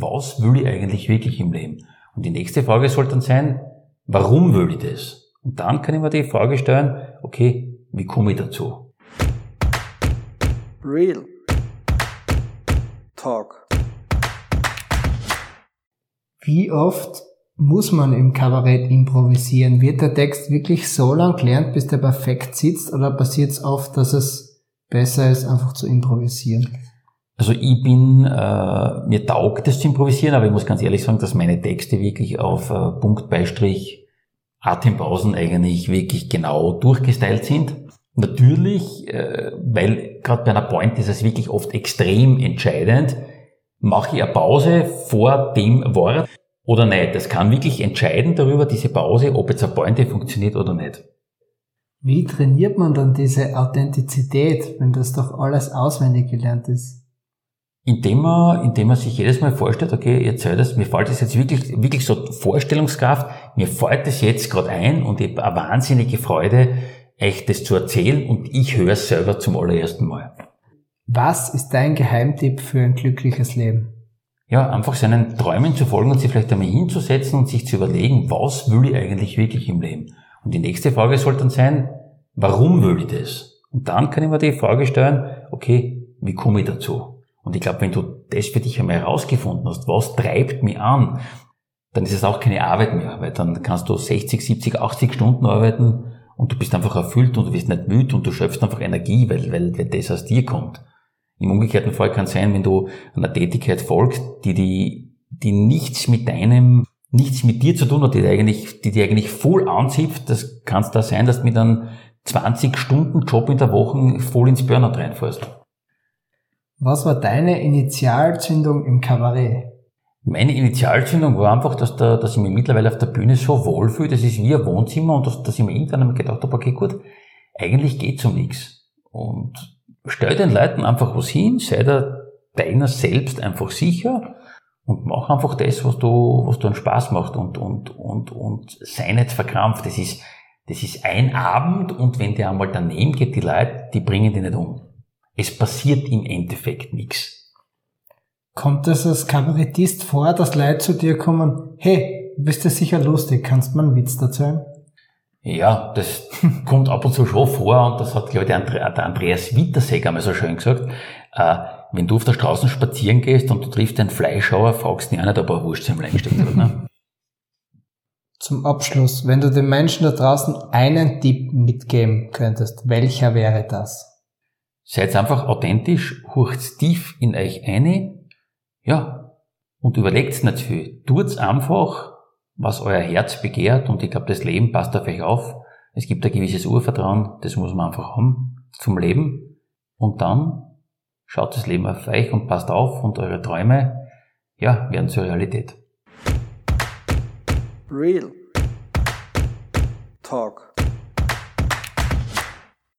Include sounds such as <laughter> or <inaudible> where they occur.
was will ich eigentlich wirklich im Leben? Und die nächste Frage soll dann sein, warum will ich das? Und dann kann ich mir die Frage stellen, okay, wie komme ich dazu? Real Talk. Wie oft muss man im Kabarett improvisieren? Wird der Text wirklich so lang gelernt, bis der perfekt sitzt, oder passiert es oft, dass es besser ist, einfach zu improvisieren? Also ich bin, äh, mir taugt es zu improvisieren, aber ich muss ganz ehrlich sagen, dass meine Texte wirklich auf äh, Punkt, Beistrich, Atempausen eigentlich wirklich genau durchgestylt sind. Natürlich, äh, weil gerade bei einer Point ist es wirklich oft extrem entscheidend, mache ich eine Pause vor dem Wort oder nicht. Das kann wirklich entscheiden darüber, diese Pause, ob jetzt eine Pointe funktioniert oder nicht. Wie trainiert man dann diese Authentizität, wenn das doch alles auswendig gelernt ist? Indem man, indem man sich jedes Mal vorstellt, okay, ich erzähle das, mir fällt das jetzt wirklich, wirklich so Vorstellungskraft, mir fällt das jetzt gerade ein und ich habe eine wahnsinnige Freude, echt das zu erzählen und ich höre es selber zum allerersten Mal. Was ist dein Geheimtipp für ein glückliches Leben? Ja, einfach seinen Träumen zu folgen und sich vielleicht einmal hinzusetzen und sich zu überlegen, was will ich eigentlich wirklich im Leben? Und die nächste Frage soll dann sein, warum will ich das? Und dann kann ich mir die Frage stellen, okay, wie komme ich dazu? Und ich glaube, wenn du das für dich einmal herausgefunden hast, was treibt mich an, dann ist es auch keine Arbeit mehr, weil dann kannst du 60, 70, 80 Stunden arbeiten und du bist einfach erfüllt und du wirst nicht müde und du schöpfst einfach Energie, weil, weil, weil das aus dir kommt. Im umgekehrten Fall kann es sein, wenn du einer Tätigkeit folgst, die, die, die nichts mit deinem, nichts mit dir zu tun hat, die eigentlich, die dir eigentlich voll anzieht, das kann es da sein, dass du mit einem 20 Stunden Job in der Woche voll ins Burnout reinfährst. Was war deine Initialzündung im Kabarett? Meine Initialzündung war einfach, dass, da, dass ich mich mittlerweile auf der Bühne so wohlfühle, das ist wie ein Wohnzimmer und dass, dass ich mir irgendwann einmal gedacht habe, okay gut, eigentlich geht's um nichts. Und stell den Leuten einfach was hin, sei da deiner selbst einfach sicher und mach einfach das, was du, was du einen Spaß macht und, und, und, und sei nicht verkrampft. Das ist, das ist ein Abend und wenn der einmal daneben geht, die Leute, die bringen die nicht um. Es passiert im Endeffekt nichts. Kommt es als Kabarettist vor, dass Leute zu dir kommen, hey, bist du sicher lustig, kannst du mir einen Witz erzählen? Ja, das <laughs> kommt ab und zu schon vor und das hat, glaube ich, der Andreas Wittersegger einmal so schön gesagt. Äh, wenn du auf der Straße spazieren gehst und du triffst einen Fleischhauer, fragst du ihn auch nicht, ob er Wurst im steckt, oder? <laughs> Zum Abschluss, wenn du den Menschen da draußen einen Tipp mitgeben könntest, welcher wäre das? Seid einfach authentisch, hurcht tief in euch eine, ja, und überlegt's nicht viel. Tut's einfach, was euer Herz begehrt, und ich glaube, das Leben passt auf euch auf. Es gibt ein gewisses Urvertrauen, das muss man einfach haben zum Leben. Und dann schaut das Leben auf euch und passt auf und eure Träume, ja, werden zur Realität. Real Talk.